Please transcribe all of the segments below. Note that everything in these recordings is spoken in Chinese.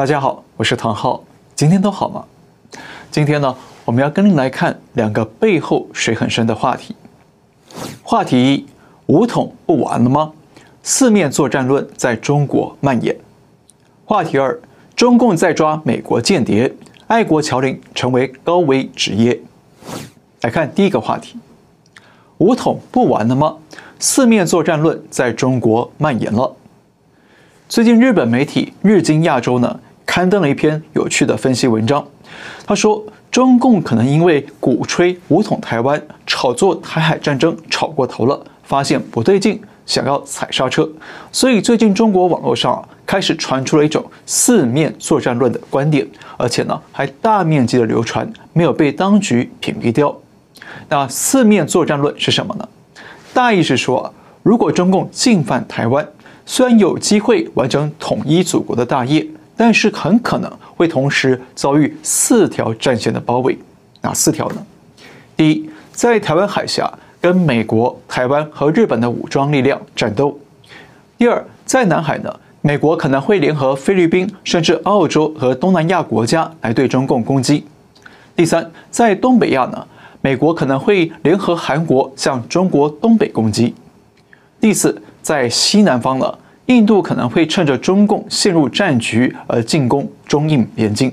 大家好，我是唐浩，今天都好吗？今天呢，我们要跟您来看两个背后水很深的话题。话题一：武统不完了吗？四面作战论在中国蔓延。话题二：中共在抓美国间谍，爱国侨领成为高危职业。来看第一个话题：武统不完了吗？四面作战论在中国蔓延了。最近，日本媒体《日经亚洲》呢刊登了一篇有趣的分析文章。他说，中共可能因为鼓吹武统台湾、炒作台海战争炒过头了，发现不对劲，想要踩刹车。所以，最近中国网络上啊开始传出了一种四面作战论的观点，而且呢还大面积的流传，没有被当局屏蔽掉。那四面作战论是什么呢？大意是说，如果中共进犯台湾，虽然有机会完成统一祖国的大业，但是很可能会同时遭遇四条战线的包围。哪四条呢？第一，在台湾海峡跟美国、台湾和日本的武装力量战斗；第二，在南海呢，美国可能会联合菲律宾甚至澳洲和东南亚国家来对中共攻击；第三，在东北亚呢，美国可能会联合韩国向中国东北攻击；第四，在西南方呢，印度可能会趁着中共陷入战局而进攻中印边境。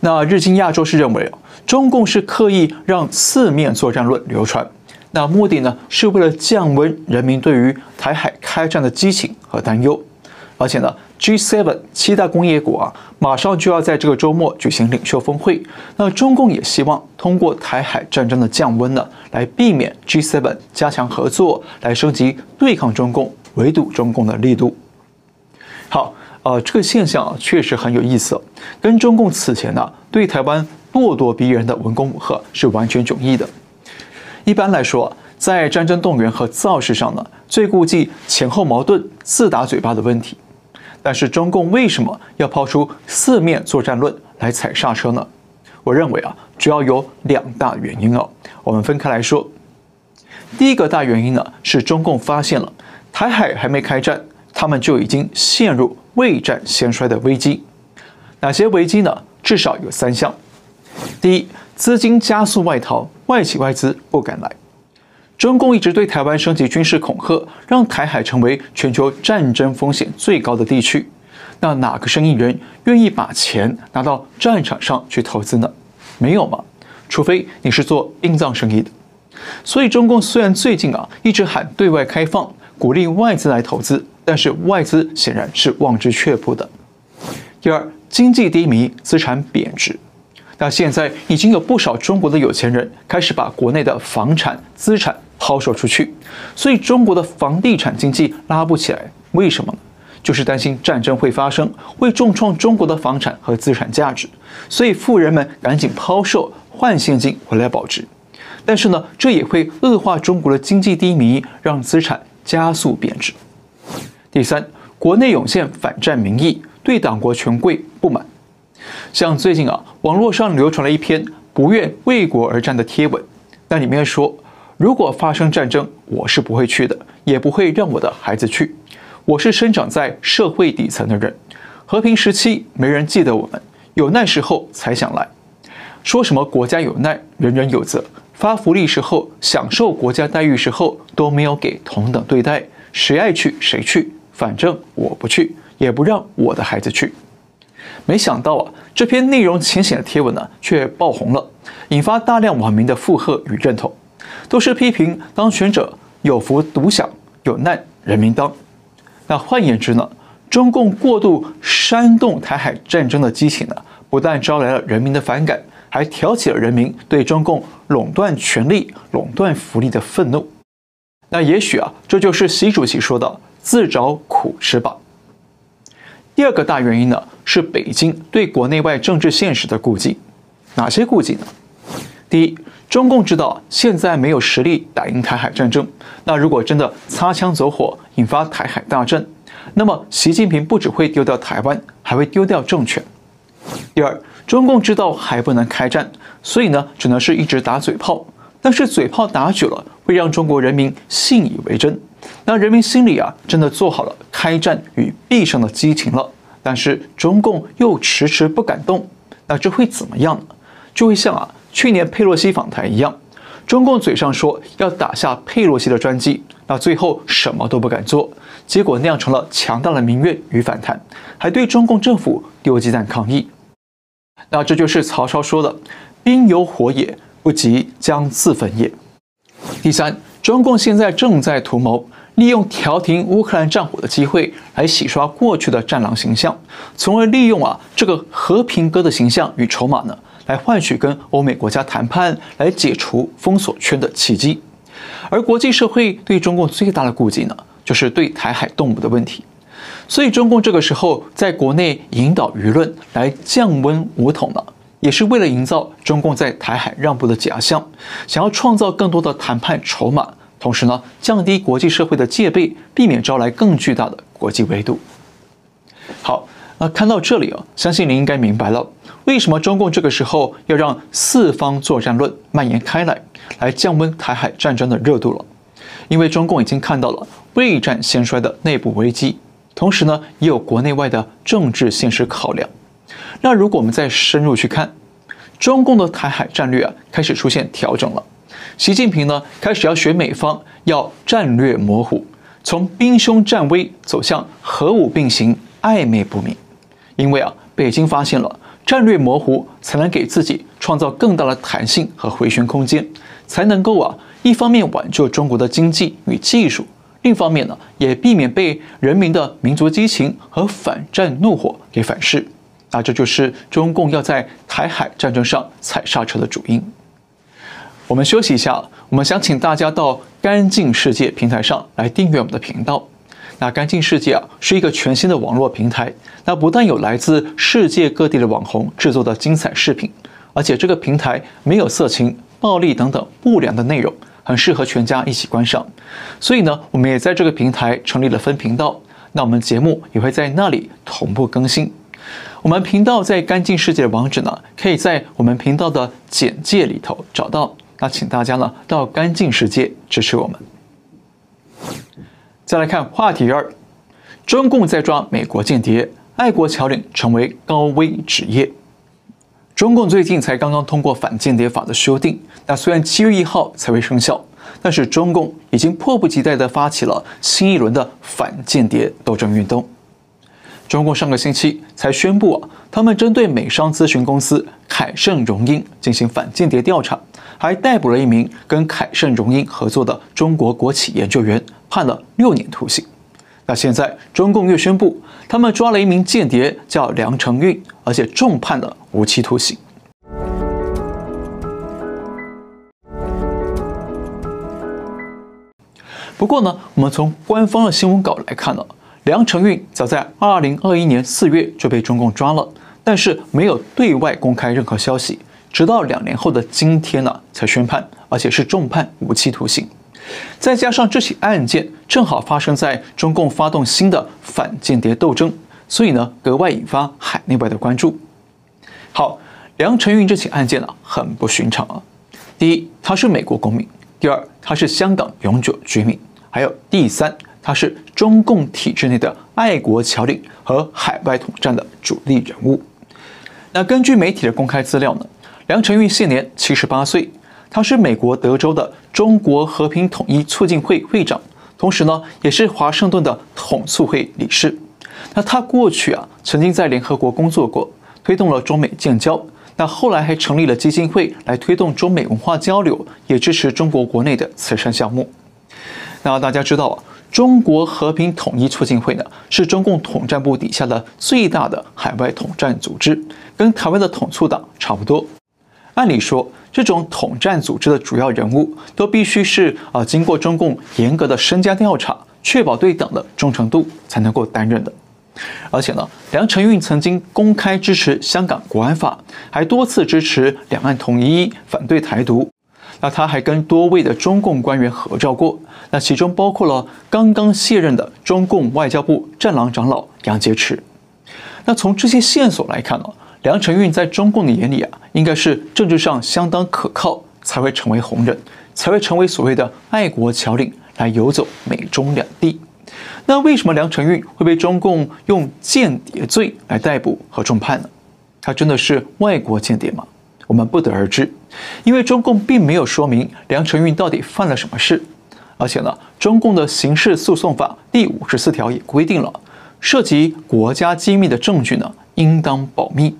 那日经亚洲是认为，中共是刻意让四面作战论流传，那目的呢，是为了降温人民对于台海开战的激情和担忧。而且呢，G7 七大工业国啊，马上就要在这个周末举行领袖峰会。那中共也希望通过台海战争的降温呢，来避免 G7 加强合作，来升级对抗中共、围堵中共的力度。好，呃，这个现象，确实很有意思，跟中共此前呢、对台湾咄咄逼人的文攻武吓是完全迥异的。一般来说，在战争动员和造势上呢，最顾忌前后矛盾、自打嘴巴的问题。但是中共为什么要抛出四面作战论来踩刹车呢？我认为啊，主要有两大原因哦。我们分开来说。第一个大原因呢，是中共发现了台海还没开战，他们就已经陷入未战先衰的危机。哪些危机呢？至少有三项。第一，资金加速外逃，外企外资不敢来。中共一直对台湾升级军事恐吓，让台海成为全球战争风险最高的地区。那哪个生意人愿意把钱拿到战场上去投资呢？没有吗？除非你是做殡葬生意的。所以中共虽然最近啊一直喊对外开放，鼓励外资来投资，但是外资显然是望之却步的。第二，经济低迷，资产贬值。那现在已经有不少中国的有钱人开始把国内的房产资产抛售出去，所以中国的房地产经济拉不起来。为什么？就是担心战争会发生，会重创中国的房产和资产价值，所以富人们赶紧抛售换现金回来保值。但是呢，这也会恶化中国的经济低迷，让资产加速贬值。第三，国内涌现反战民意，对党国权贵不满。像最近啊，网络上流传了一篇不愿为国而战的贴文，那里面说，如果发生战争，我是不会去的，也不会让我的孩子去。我是生长在社会底层的人，和平时期没人记得我们，有难时候才想来。说什么国家有难，人人有责，发福利时候，享受国家待遇时候都没有给同等对待，谁爱去谁去，反正我不去，也不让我的孩子去。没想到啊，这篇内容浅显的贴文呢，却爆红了，引发大量网民的附和与认同，都是批评当权者有福独享，有难人民当。那换言之呢，中共过度煽动台海战争的激情呢，不但招来了人民的反感，还挑起了人民对中共垄断权力、垄断福利的愤怒。那也许啊，这就是习主席说的“自找苦吃吧”。第二个大原因呢，是北京对国内外政治现实的顾忌。哪些顾忌呢？第一，中共知道现在没有实力打赢台海战争，那如果真的擦枪走火引发台海大战，那么习近平不只会丢掉台湾，还会丢掉政权。第二，中共知道还不能开战，所以呢，只能是一直打嘴炮。但是嘴炮打久了，会让中国人民信以为真。那人民心里啊，真的做好了开战与必胜的激情了。但是中共又迟迟不敢动，那这会怎么样呢？就会像啊去年佩洛西访台一样，中共嘴上说要打下佩洛西的专机，那最后什么都不敢做，结果酿成了强大的民怨与反弹，还对中共政府丢鸡蛋抗议。那这就是曹操说的“兵有火也，不急将自焚也”。第三，中共现在正在图谋利用调停乌克兰战火的机会来洗刷过去的战狼形象，从而利用啊这个和平鸽的形象与筹码呢，来换取跟欧美国家谈判，来解除封锁圈的契机。而国际社会对中共最大的顾忌呢，就是对台海动武的问题。所以中共这个时候在国内引导舆论来降温武统呢，也是为了营造中共在台海让步的假象，想要创造更多的谈判筹码，同时呢降低国际社会的戒备，避免招来更巨大的国际围堵。好，那看到这里啊，相信您应该明白了，为什么中共这个时候要让四方作战论蔓延开来，来降温台海战争的热度了。因为中共已经看到了未战先衰的内部危机。同时呢，也有国内外的政治现实考量。那如果我们再深入去看，中共的台海战略啊，开始出现调整了。习近平呢，开始要学美方，要战略模糊，从兵凶战危走向核武并行，暧昧不明。因为啊，北京发现了战略模糊才能给自己创造更大的弹性和回旋空间，才能够啊，一方面挽救中国的经济与技术。另一方面呢，也避免被人民的民族激情和反战怒火给反噬。那这就是中共要在台海战争上踩刹车的主因。我们休息一下，我们想请大家到干净世界平台上来订阅我们的频道。那干净世界啊，是一个全新的网络平台。那不但有来自世界各地的网红制作的精彩视频，而且这个平台没有色情、暴力等等不良的内容。很适合全家一起观赏，所以呢，我们也在这个平台成立了分频道。那我们节目也会在那里同步更新。我们频道在干净世界的网址呢，可以在我们频道的简介里头找到。那请大家呢到干净世界支持我们。再来看话题二：中共在抓美国间谍，爱国侨领成为高危职业。中共最近才刚刚通过反间谍法的修订，那虽然七月一号才会生效，但是中共已经迫不及待地发起了新一轮的反间谍斗争运动。中共上个星期才宣布啊，他们针对美商咨询公司凯盛荣英进行反间谍调查，还逮捕了一名跟凯盛荣英合作的中国国企研究员，判了六年徒刑。那现在中共又宣布，他们抓了一名间谍，叫梁成运，而且重判了无期徒刑。不过呢，我们从官方的新闻稿来看呢，梁成运早在二零二一年四月就被中共抓了，但是没有对外公开任何消息，直到两年后的今天呢才宣判，而且是重判无期徒刑。再加上这起案件正好发生在中共发动新的反间谍斗争，所以呢格外引发海内外的关注。好，梁成运这起案件呢很不寻常啊。第一，他是美国公民；第二，他是香港永久居民；还有第三，他是中共体制内的爱国侨领和海外统战的主力人物。那根据媒体的公开资料呢，梁成运现年七十八岁。他是美国德州的中国和平统一促进会会长，同时呢，也是华盛顿的统促会理事。那他过去啊，曾经在联合国工作过，推动了中美建交。那后来还成立了基金会来推动中美文化交流，也支持中国国内的慈善项目。那大家知道啊，中国和平统一促进会呢，是中共统战部底下的最大的海外统战组织，跟台湾的统促党差不多。按理说，这种统战组织的主要人物都必须是啊，经过中共严格的身家调查，确保对党的忠诚度才能够担任的。而且呢，梁成运曾经公开支持香港国安法，还多次支持两岸统一，反对台独。那他还跟多位的中共官员合照过，那其中包括了刚刚卸任的中共外交部战狼长老杨洁篪。那从这些线索来看呢，梁承运在中共的眼里啊，应该是政治上相当可靠，才会成为红人，才会成为所谓的爱国侨领，来游走美中两地。那为什么梁承运会被中共用间谍罪来逮捕和重判呢？他真的是外国间谍吗？我们不得而知，因为中共并没有说明梁承运到底犯了什么事。而且呢，中共的刑事诉讼法第五十四条也规定了，涉及国家机密的证据呢，应当保密。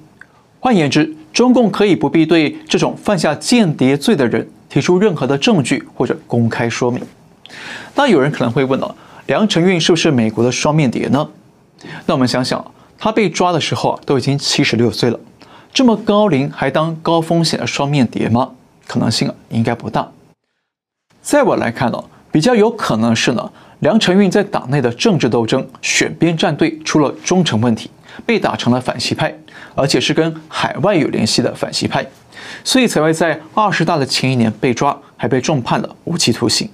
换言之，中共可以不必对这种犯下间谍罪的人提出任何的证据或者公开说明。那有人可能会问了，梁成运是不是美国的双面谍呢？那我们想想，他被抓的时候啊，都已经七十六岁了，这么高龄还当高风险的双面谍吗？可能性啊，应该不大。在我来看呢。比较有可能是呢，梁成运在党内的政治斗争、选边站队出了忠诚问题，被打成了反习派，而且是跟海外有联系的反习派，所以才会在二十大的前一年被抓，还被重判了无期徒刑。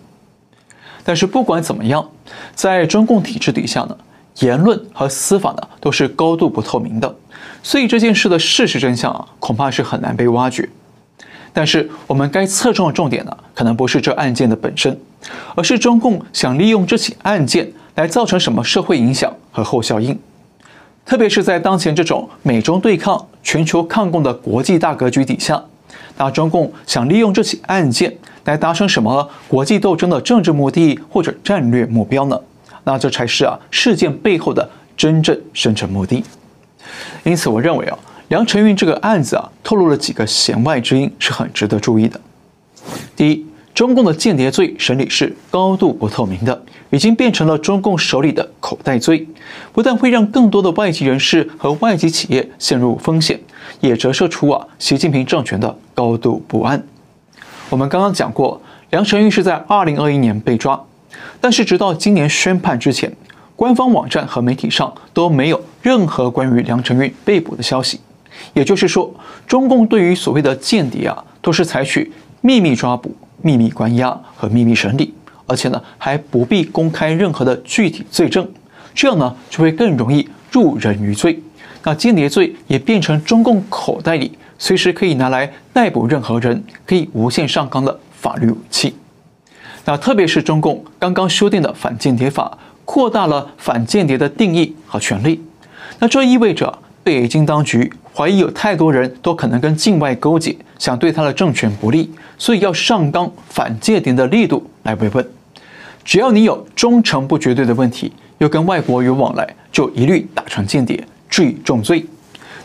但是不管怎么样，在中共体制底下呢，言论和司法呢都是高度不透明的，所以这件事的事实真相啊，恐怕是很难被挖掘。但是我们该侧重的重点呢，可能不是这案件的本身，而是中共想利用这起案件来造成什么社会影响和后效应。特别是在当前这种美中对抗、全球抗共的国际大格局底下，那中共想利用这起案件来达成什么国际斗争的政治目的或者战略目标呢？那这才是啊事件背后的真正深层目的。因此，我认为啊。梁成运这个案子啊，透露了几个弦外之音，是很值得注意的。第一，中共的间谍罪审理是高度不透明的，已经变成了中共手里的口袋罪，不但会让更多的外籍人士和外籍企业陷入风险，也折射出啊习近平政权的高度不安。我们刚刚讲过，梁成运是在二零二一年被抓，但是直到今年宣判之前，官方网站和媒体上都没有任何关于梁成运被捕的消息。也就是说，中共对于所谓的间谍啊，都是采取秘密抓捕、秘密关押和秘密审理，而且呢，还不必公开任何的具体罪证，这样呢，就会更容易入人于罪。那间谍罪也变成中共口袋里随时可以拿来逮捕任何人、可以无限上纲的法律武器。那特别是中共刚刚修订的反间谍法，扩大了反间谍的定义和权利。那这意味着北京当局。怀疑有太多人都可能跟境外勾结，想对他的政权不利，所以要上纲反间谍的力度来维稳。只要你有忠诚不绝对的问题，又跟外国有往来，就一律打成间谍，治以重罪。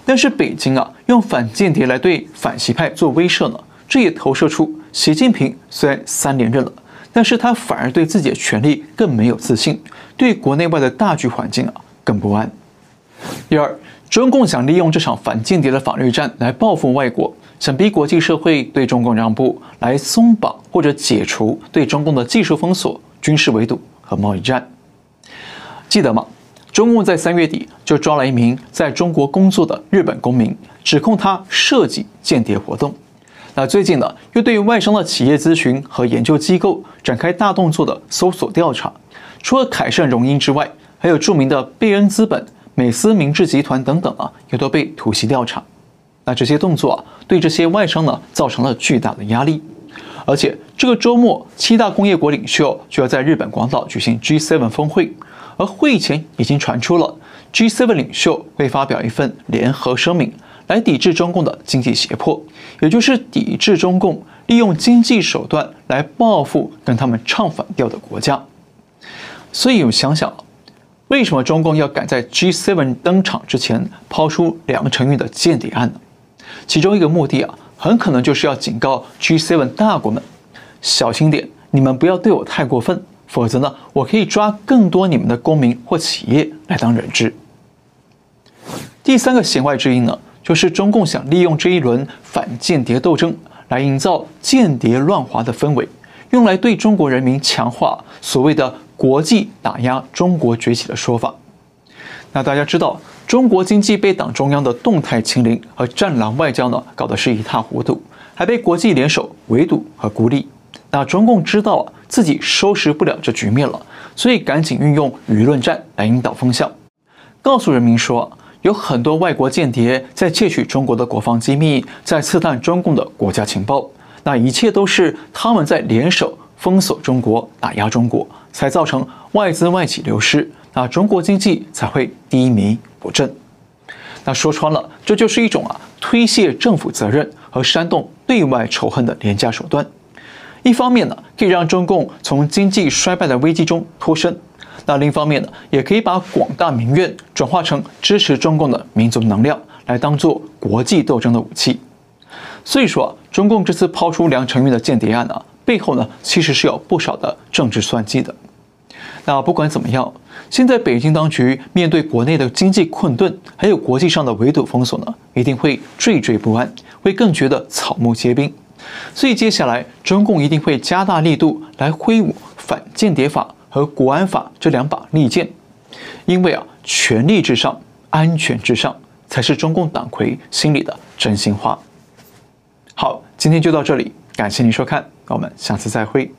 但是北京啊，用反间谍来对反习派做威慑呢，这也投射出习近平虽然三连任了，但是他反而对自己的权力更没有自信，对国内外的大局环境啊更不安。第二。中共想利用这场反间谍的法律战来报复外国，想逼国际社会对中共让步，来松绑或者解除对中共的技术封锁、军事围堵和贸易战。记得吗？中共在三月底就抓了一名在中国工作的日本公民，指控他涉及间谍活动。那最近呢，又对于外商的企业咨询和研究机构展开大动作的搜索调查，除了凯盛荣英之外，还有著名的贝恩资本。美思明治集团等等啊，也都被突袭调查。那这些动作啊，对这些外商呢，造成了巨大的压力。而且这个周末，七大工业国领袖就要在日本广岛举行 G7 峰会，而会前已经传出了 G7 领袖会发表一份联合声明，来抵制中共的经济胁迫，也就是抵制中共利用经济手段来报复跟他们唱反调的国家。所以，我想想。为什么中共要赶在 G7 登场之前抛出梁成运的间谍案呢？其中一个目的啊，很可能就是要警告 G7 大国们小心点，你们不要对我太过分，否则呢，我可以抓更多你们的公民或企业来当人质。第三个弦外之音呢，就是中共想利用这一轮反间谍斗争来营造间谍乱华的氛围，用来对中国人民强化所谓的。国际打压中国崛起的说法，那大家知道，中国经济被党中央的动态清零和战狼外交呢搞得是一塌糊涂，还被国际联手围堵和孤立。那中共知道啊自己收拾不了这局面了，所以赶紧运用舆论战来引导风向，告诉人民说有很多外国间谍在窃取中国的国防机密，在刺探中共的国家情报，那一切都是他们在联手封锁中国、打压中国。才造成外资外企流失，那中国经济才会低迷不振。那说穿了，这就是一种啊推卸政府责任和煽动对外仇恨的廉价手段。一方面呢，可以让中共从经济衰败的危机中脱身；那另一方面呢，也可以把广大民怨转化成支持中共的民族能量，来当做国际斗争的武器。所以说啊，中共这次抛出梁成运的间谍案啊，背后呢其实是有不少的政治算计的。那不管怎么样，现在北京当局面对国内的经济困顿，还有国际上的围堵封锁呢，一定会惴惴不安，会更觉得草木皆兵。所以接下来中共一定会加大力度来挥舞反间谍法和国安法这两把利剑，因为啊，权力至上，安全至上，才是中共党魁心里的真心话。好，今天就到这里，感谢您收看，我们下次再会。